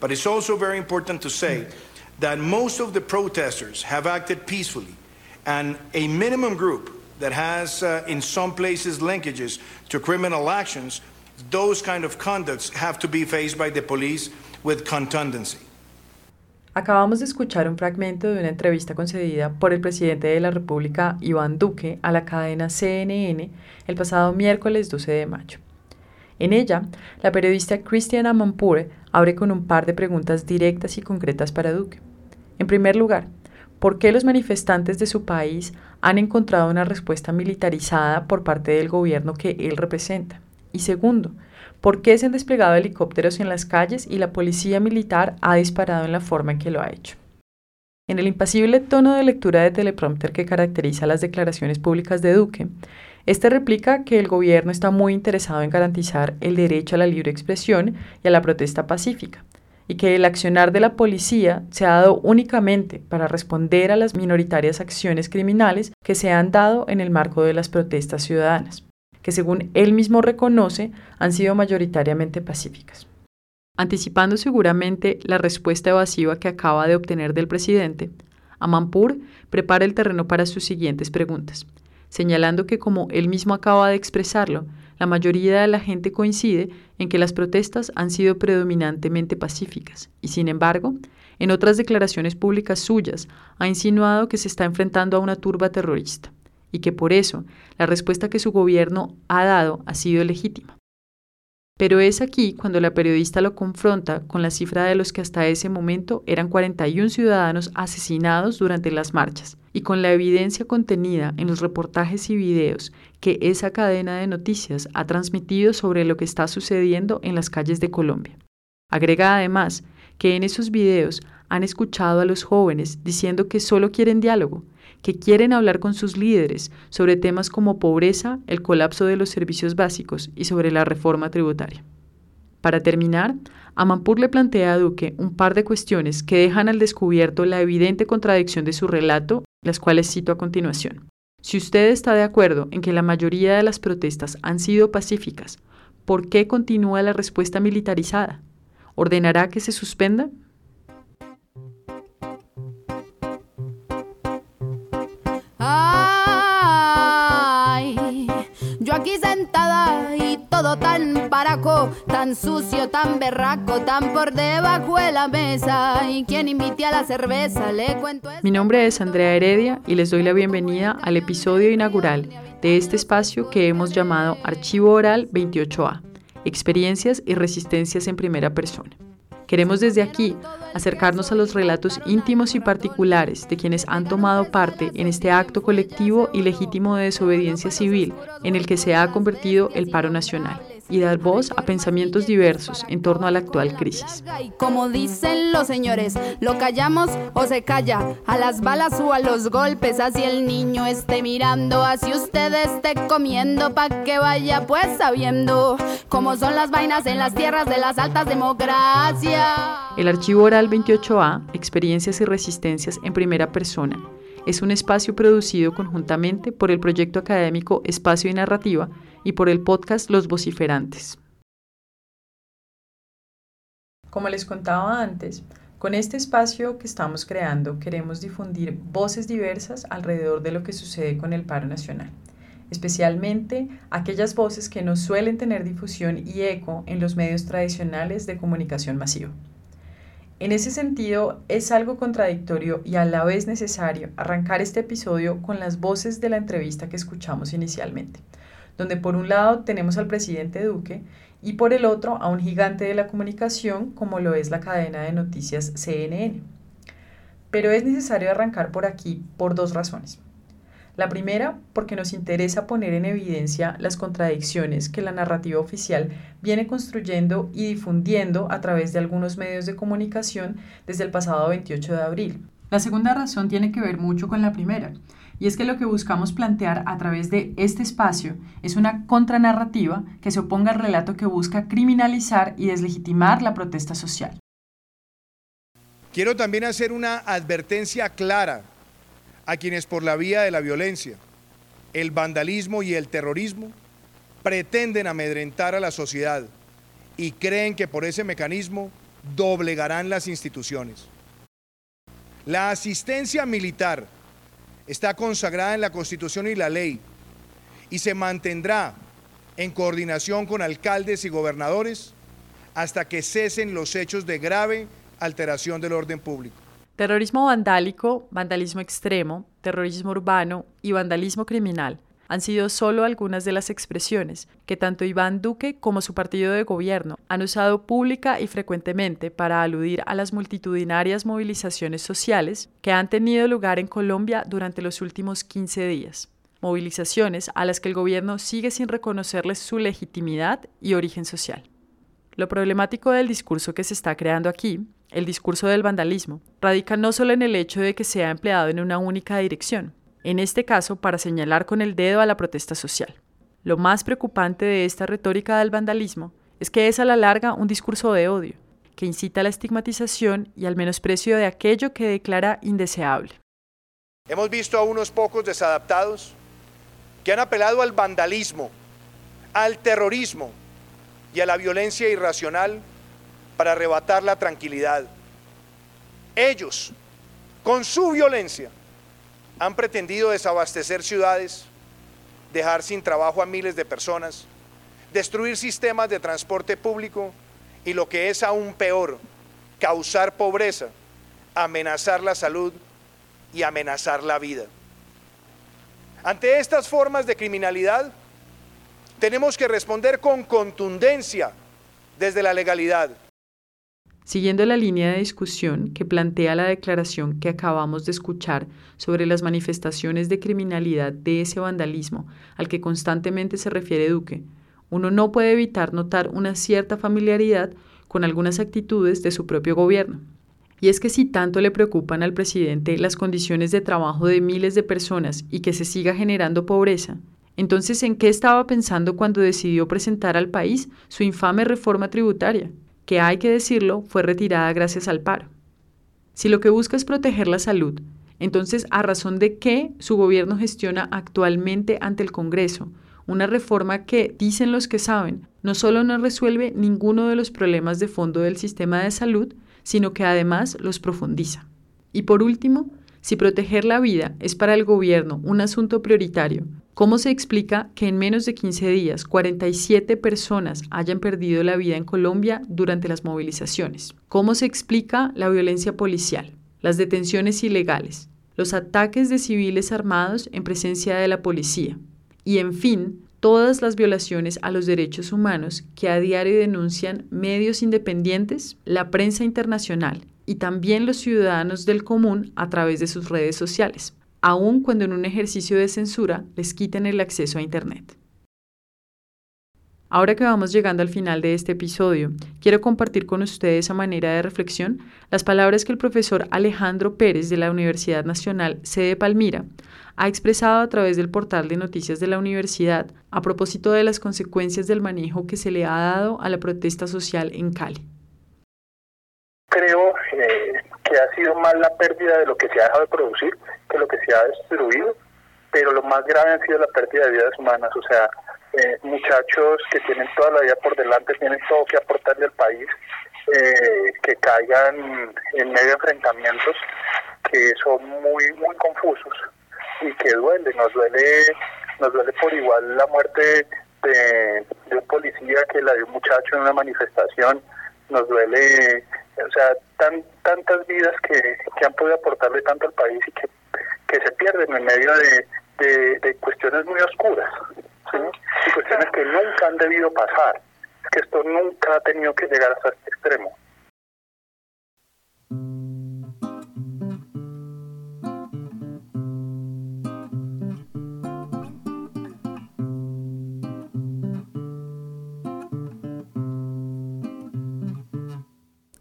But it's also very important to say that most of the protesters have acted peacefully, and a minimum group that has, uh, in some places, linkages to criminal actions, those kind of conducts have to be faced by the police with contundency. Acabamos de escuchar un fragmento de una entrevista concedida por el presidente de la República, Iván Duque, a la cadena CNN el pasado miércoles 12 de mayo. En ella, la periodista Christiana Mampure abre con un par de preguntas directas y concretas para Duque. En primer lugar, ¿por qué los manifestantes de su país han encontrado una respuesta militarizada por parte del gobierno que él representa? Y segundo, ¿por qué se han desplegado helicópteros en las calles y la policía militar ha disparado en la forma en que lo ha hecho? En el impasible tono de lectura de teleprompter que caracteriza las declaraciones públicas de Duque, este replica que el gobierno está muy interesado en garantizar el derecho a la libre expresión y a la protesta pacífica, y que el accionar de la policía se ha dado únicamente para responder a las minoritarias acciones criminales que se han dado en el marco de las protestas ciudadanas, que según él mismo reconoce han sido mayoritariamente pacíficas. Anticipando seguramente la respuesta evasiva que acaba de obtener del presidente, Amanpur prepara el terreno para sus siguientes preguntas señalando que como él mismo acaba de expresarlo, la mayoría de la gente coincide en que las protestas han sido predominantemente pacíficas y, sin embargo, en otras declaraciones públicas suyas ha insinuado que se está enfrentando a una turba terrorista y que por eso la respuesta que su gobierno ha dado ha sido legítima. Pero es aquí cuando la periodista lo confronta con la cifra de los que hasta ese momento eran 41 ciudadanos asesinados durante las marchas y con la evidencia contenida en los reportajes y videos que esa cadena de noticias ha transmitido sobre lo que está sucediendo en las calles de Colombia. Agrega además que en esos videos han escuchado a los jóvenes diciendo que solo quieren diálogo, que quieren hablar con sus líderes sobre temas como pobreza, el colapso de los servicios básicos y sobre la reforma tributaria. Para terminar, Amanpur le plantea a Duque un par de cuestiones que dejan al descubierto la evidente contradicción de su relato, las cuales cito a continuación. Si usted está de acuerdo en que la mayoría de las protestas han sido pacíficas, ¿por qué continúa la respuesta militarizada? ¿Ordenará que se suspenda? aquí sentada todo tan paraco, tan sucio, tan berraco, tan por debajo de la mesa. Y quien invite a la cerveza, le cuento. Mi nombre es Andrea Heredia y les doy la bienvenida al episodio inaugural de este espacio que hemos llamado Archivo Oral 28A, Experiencias y Resistencias en Primera Persona. Queremos desde aquí acercarnos a los relatos íntimos y particulares de quienes han tomado parte en este acto colectivo y legítimo de desobediencia civil en el que se ha convertido el paro nacional y dar voz a pensamientos diversos en torno a la actual crisis. Como dicen los señores, lo callamos o se calla, a las balas o a los golpes, así el niño esté mirando, así usted esté comiendo, pa' que vaya pues sabiendo cómo son las vainas en las tierras de las altas democracias. El archivo oral 28A, Experiencias y Resistencias en Primera Persona, es un espacio producido conjuntamente por el proyecto académico Espacio y Narrativa y por el podcast Los Vociferantes. Como les contaba antes, con este espacio que estamos creando queremos difundir voces diversas alrededor de lo que sucede con el paro nacional, especialmente aquellas voces que no suelen tener difusión y eco en los medios tradicionales de comunicación masiva. En ese sentido, es algo contradictorio y a la vez necesario arrancar este episodio con las voces de la entrevista que escuchamos inicialmente, donde por un lado tenemos al presidente Duque y por el otro a un gigante de la comunicación como lo es la cadena de noticias CNN. Pero es necesario arrancar por aquí por dos razones. La primera, porque nos interesa poner en evidencia las contradicciones que la narrativa oficial viene construyendo y difundiendo a través de algunos medios de comunicación desde el pasado 28 de abril. La segunda razón tiene que ver mucho con la primera, y es que lo que buscamos plantear a través de este espacio es una contranarrativa que se oponga al relato que busca criminalizar y deslegitimar la protesta social. Quiero también hacer una advertencia clara a quienes por la vía de la violencia, el vandalismo y el terrorismo pretenden amedrentar a la sociedad y creen que por ese mecanismo doblegarán las instituciones. La asistencia militar está consagrada en la Constitución y la ley y se mantendrá en coordinación con alcaldes y gobernadores hasta que cesen los hechos de grave alteración del orden público. Terrorismo vandálico, vandalismo extremo, terrorismo urbano y vandalismo criminal han sido solo algunas de las expresiones que tanto Iván Duque como su partido de gobierno han usado pública y frecuentemente para aludir a las multitudinarias movilizaciones sociales que han tenido lugar en Colombia durante los últimos 15 días. Movilizaciones a las que el gobierno sigue sin reconocerles su legitimidad y origen social. Lo problemático del discurso que se está creando aquí, el discurso del vandalismo, radica no solo en el hecho de que sea empleado en una única dirección, en este caso para señalar con el dedo a la protesta social. Lo más preocupante de esta retórica del vandalismo es que es a la larga un discurso de odio, que incita a la estigmatización y al menosprecio de aquello que declara indeseable. Hemos visto a unos pocos desadaptados que han apelado al vandalismo, al terrorismo y a la violencia irracional para arrebatar la tranquilidad. Ellos, con su violencia, han pretendido desabastecer ciudades, dejar sin trabajo a miles de personas, destruir sistemas de transporte público y lo que es aún peor, causar pobreza, amenazar la salud y amenazar la vida. Ante estas formas de criminalidad, tenemos que responder con contundencia desde la legalidad. Siguiendo la línea de discusión que plantea la declaración que acabamos de escuchar sobre las manifestaciones de criminalidad de ese vandalismo al que constantemente se refiere Duque, uno no puede evitar notar una cierta familiaridad con algunas actitudes de su propio gobierno. Y es que si tanto le preocupan al presidente las condiciones de trabajo de miles de personas y que se siga generando pobreza, entonces ¿en qué estaba pensando cuando decidió presentar al país su infame reforma tributaria? Que hay que decirlo fue retirada gracias al paro. Si lo que busca es proteger la salud, entonces a razón de qué su gobierno gestiona actualmente ante el Congreso una reforma que, dicen los que saben, no solo no resuelve ninguno de los problemas de fondo del sistema de salud, sino que además los profundiza. Y por último, si proteger la vida es para el gobierno un asunto prioritario, ¿cómo se explica que en menos de 15 días 47 personas hayan perdido la vida en Colombia durante las movilizaciones? ¿Cómo se explica la violencia policial, las detenciones ilegales, los ataques de civiles armados en presencia de la policía? Y en fin, todas las violaciones a los derechos humanos que a diario denuncian medios independientes, la prensa internacional y también los ciudadanos del común a través de sus redes sociales, aun cuando en un ejercicio de censura les quiten el acceso a Internet. Ahora que vamos llegando al final de este episodio, quiero compartir con ustedes a manera de reflexión las palabras que el profesor Alejandro Pérez de la Universidad Nacional Sede Palmira ha expresado a través del portal de noticias de la universidad a propósito de las consecuencias del manejo que se le ha dado a la protesta social en Cali creo eh, que ha sido más la pérdida de lo que se ha dejado de producir lo que se ha destruido, pero lo más grave ha sido la pérdida de vidas humanas, o sea, eh, muchachos que tienen toda la vida por delante, tienen todo que aportarle al país, eh, que caigan en medio de enfrentamientos que son muy, muy confusos y que duele, nos duele, nos duele por igual la muerte de, de un policía que la de un muchacho en una manifestación, nos duele o sea, tan, tantas vidas que, que, han podido aportarle tanto al país y que, que se pierden en medio de, de, cuestiones muy oscuras, y cuestiones que nunca han debido pasar, que esto nunca ha tenido que llegar hasta este extremo.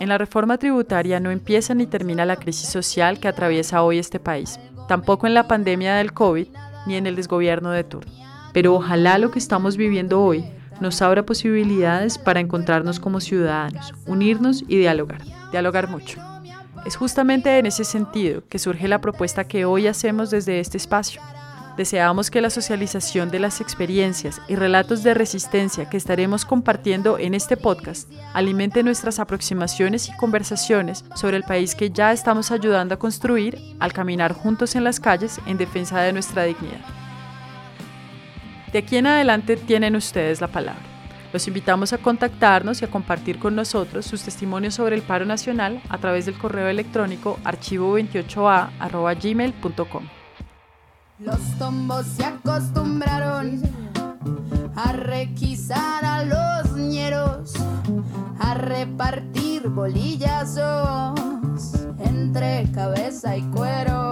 En la reforma tributaria no empieza ni termina la crisis social que atraviesa hoy este país, tampoco en la pandemia del COVID ni en el desgobierno de turno. Pero ojalá lo que estamos viviendo hoy nos abra posibilidades para encontrarnos como ciudadanos, unirnos y dialogar, dialogar mucho. Es justamente en ese sentido que surge la propuesta que hoy hacemos desde este espacio. Deseamos que la socialización de las experiencias y relatos de resistencia que estaremos compartiendo en este podcast alimente nuestras aproximaciones y conversaciones sobre el país que ya estamos ayudando a construir al caminar juntos en las calles en defensa de nuestra dignidad. De aquí en adelante tienen ustedes la palabra. Los invitamos a contactarnos y a compartir con nosotros sus testimonios sobre el paro nacional a través del correo electrónico archivo28a.gmail.com. Los tombos se acostumbraron a requisar a los ñeros, a repartir bolillazos entre cabeza y cuero.